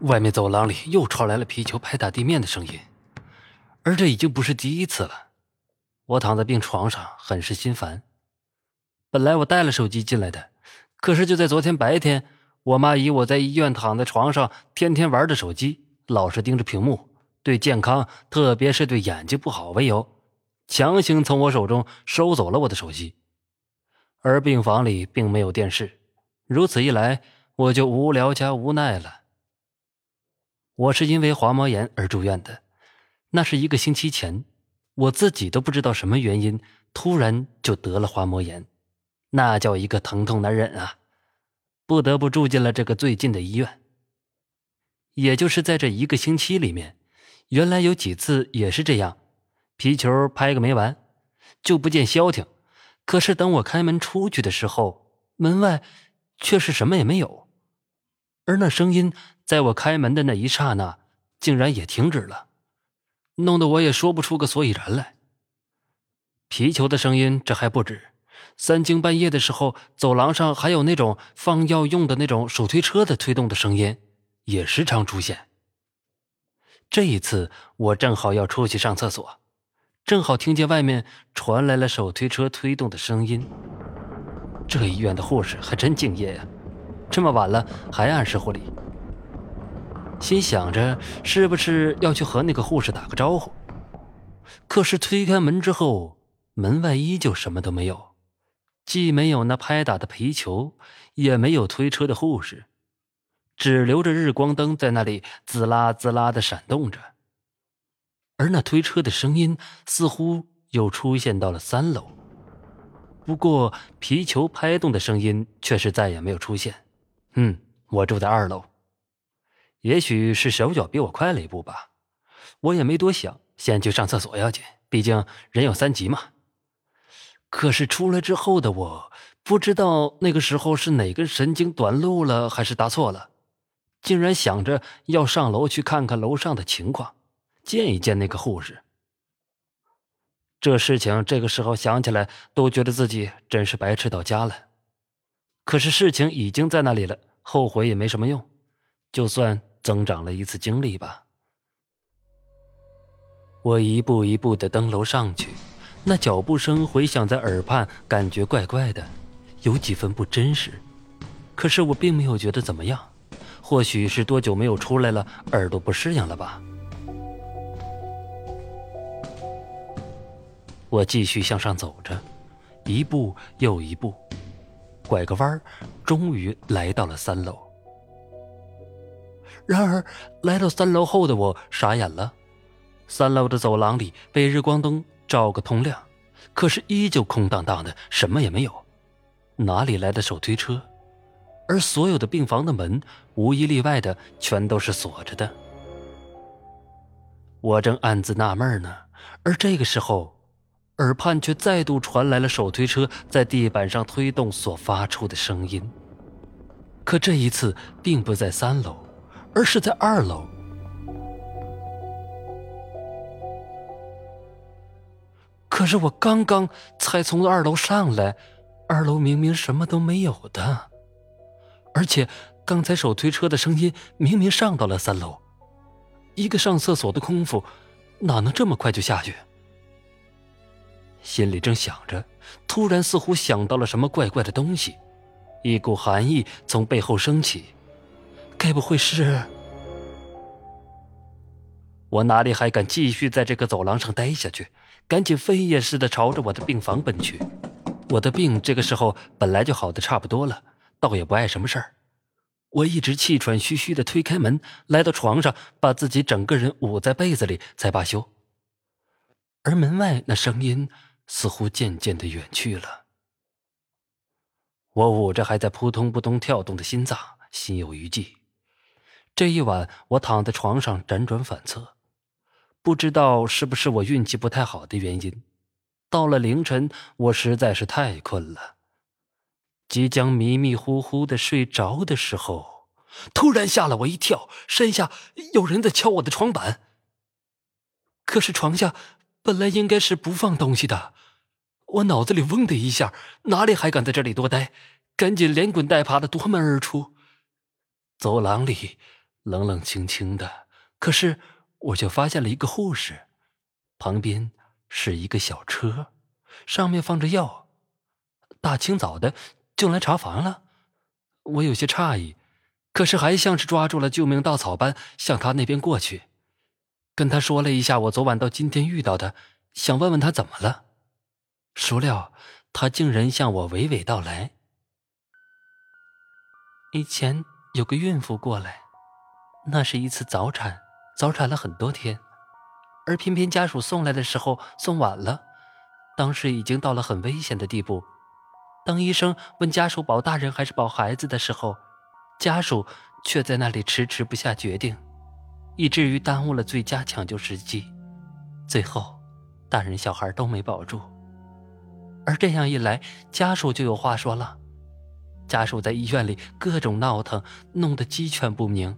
外面走廊里又传来了皮球拍打地面的声音，而这已经不是第一次了。我躺在病床上，很是心烦。本来我带了手机进来的，可是就在昨天白天，我妈以我在医院躺在床上，天天玩着手机，老是盯着屏幕，对健康，特别是对眼睛不好为由，强行从我手中收走了我的手机。而病房里并没有电视，如此一来，我就无聊加无奈了。我是因为滑膜炎而住院的，那是一个星期前，我自己都不知道什么原因，突然就得了滑膜炎，那叫一个疼痛难忍啊！不得不住进了这个最近的医院。也就是在这一个星期里面，原来有几次也是这样，皮球拍个没完，就不见消停。可是等我开门出去的时候，门外却是什么也没有，而那声音。在我开门的那一刹那，竟然也停止了，弄得我也说不出个所以然来。皮球的声音这还不止，三更半夜的时候，走廊上还有那种放药用的那种手推车的推动的声音，也时常出现。这一次，我正好要出去上厕所，正好听见外面传来了手推车推动的声音。这医院的护士还真敬业呀，这么晚了还按时护理。心想着是不是要去和那个护士打个招呼，可是推开门之后，门外依旧什么都没有，既没有那拍打的皮球，也没有推车的护士，只留着日光灯在那里滋啦滋啦的闪动着。而那推车的声音似乎又出现到了三楼，不过皮球拍动的声音却是再也没有出现。嗯，我住在二楼。也许是手脚比我快了一步吧，我也没多想，先去上厕所要紧，毕竟人有三急嘛。可是出来之后的我，不知道那个时候是哪根神经短路了，还是打错了，竟然想着要上楼去看看楼上的情况，见一见那个护士。这事情这个时候想起来，都觉得自己真是白痴到家了。可是事情已经在那里了，后悔也没什么用，就算。增长了一次经历吧。我一步一步的登楼上去，那脚步声回响在耳畔，感觉怪怪的，有几分不真实。可是我并没有觉得怎么样，或许是多久没有出来了，耳朵不适应了吧。我继续向上走着，一步又一步，拐个弯终于来到了三楼。然而，来到三楼后的我傻眼了。三楼的走廊里被日光灯照个通亮，可是依旧空荡荡的，什么也没有。哪里来的手推车？而所有的病房的门，无一例外的全都是锁着的。我正暗自纳闷呢，而这个时候，耳畔却再度传来了手推车在地板上推动所发出的声音。可这一次，并不在三楼。而是在二楼，可是我刚刚才从二楼上来，二楼明明什么都没有的，而且刚才手推车的声音明明上到了三楼，一个上厕所的功夫，哪能这么快就下去？心里正想着，突然似乎想到了什么怪怪的东西，一股寒意从背后升起。该不会是？我哪里还敢继续在这个走廊上待下去？赶紧飞也似的朝着我的病房奔去。我的病这个时候本来就好的差不多了，倒也不碍什么事儿。我一直气喘吁吁的推开门，来到床上，把自己整个人捂在被子里才罢休。而门外那声音似乎渐渐的远去了。我捂着还在扑通扑通跳动的心脏，心有余悸。这一晚，我躺在床上辗转反侧，不知道是不是我运气不太好的原因。到了凌晨，我实在是太困了，即将迷迷糊糊的睡着的时候，突然吓了我一跳，身下有人在敲我的床板。可是床下本来应该是不放东西的，我脑子里嗡的一下，哪里还敢在这里多待？赶紧连滚带爬的夺门而出，走廊里。冷冷清清的。可是我却发现了一个护士，旁边是一个小车，上面放着药。大清早的就来查房了，我有些诧异，可是还像是抓住了救命稻草般向他那边过去，跟他说了一下我昨晚到今天遇到的，想问问他怎么了。孰料他竟然向我娓娓道来：以前有个孕妇过来，那是一次早产，早产了很多天，而偏偏家属送来的时候送晚了，当时已经到了很危险的地步。当医生问家属保大人还是保孩子的时候，家属却在那里迟迟不下决定，以至于耽误了最佳抢救时机，最后大人小孩都没保住。而这样一来，家属就有话说了。家属在医院里各种闹腾，弄得鸡犬不宁。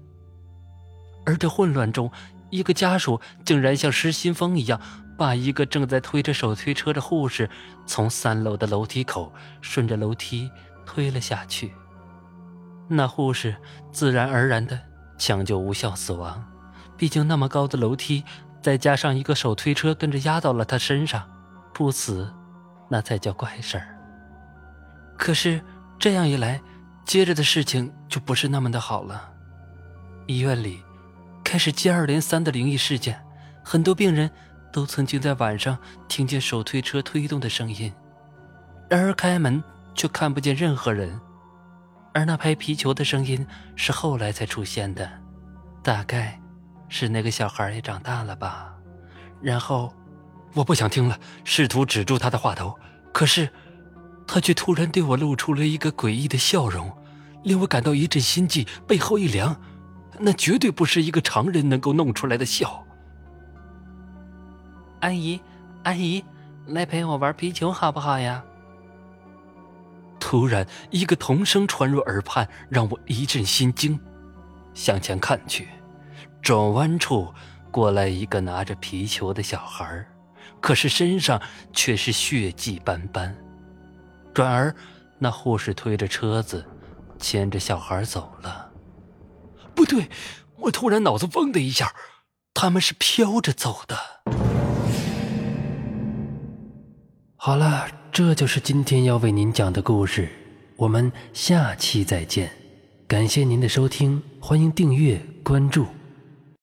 而这混乱中，一个家属竟然像失心疯一样，把一个正在推着手推车的护士从三楼的楼梯口顺着楼梯推了下去。那护士自然而然的抢救无效死亡。毕竟那么高的楼梯，再加上一个手推车跟着压到了他身上，不死。那才叫怪事儿。可是这样一来，接着的事情就不是那么的好了。医院里开始接二连三的灵异事件，很多病人都曾经在晚上听见手推车推动的声音，然而开门却看不见任何人。而那拍皮球的声音是后来才出现的，大概是那个小孩也长大了吧。然后。我不想听了，试图止住他的话头，可是，他却突然对我露出了一个诡异的笑容，令我感到一阵心悸，背后一凉。那绝对不是一个常人能够弄出来的笑。阿姨，阿姨，来陪我玩皮球好不好呀？突然，一个童声传入耳畔，让我一阵心惊。向前看去，转弯处过来一个拿着皮球的小孩可是身上却是血迹斑斑，转而那护士推着车子，牵着小孩走了。不对，我突然脑子嗡的一下，他们是飘着走的。好了，这就是今天要为您讲的故事，我们下期再见。感谢您的收听，欢迎订阅关注。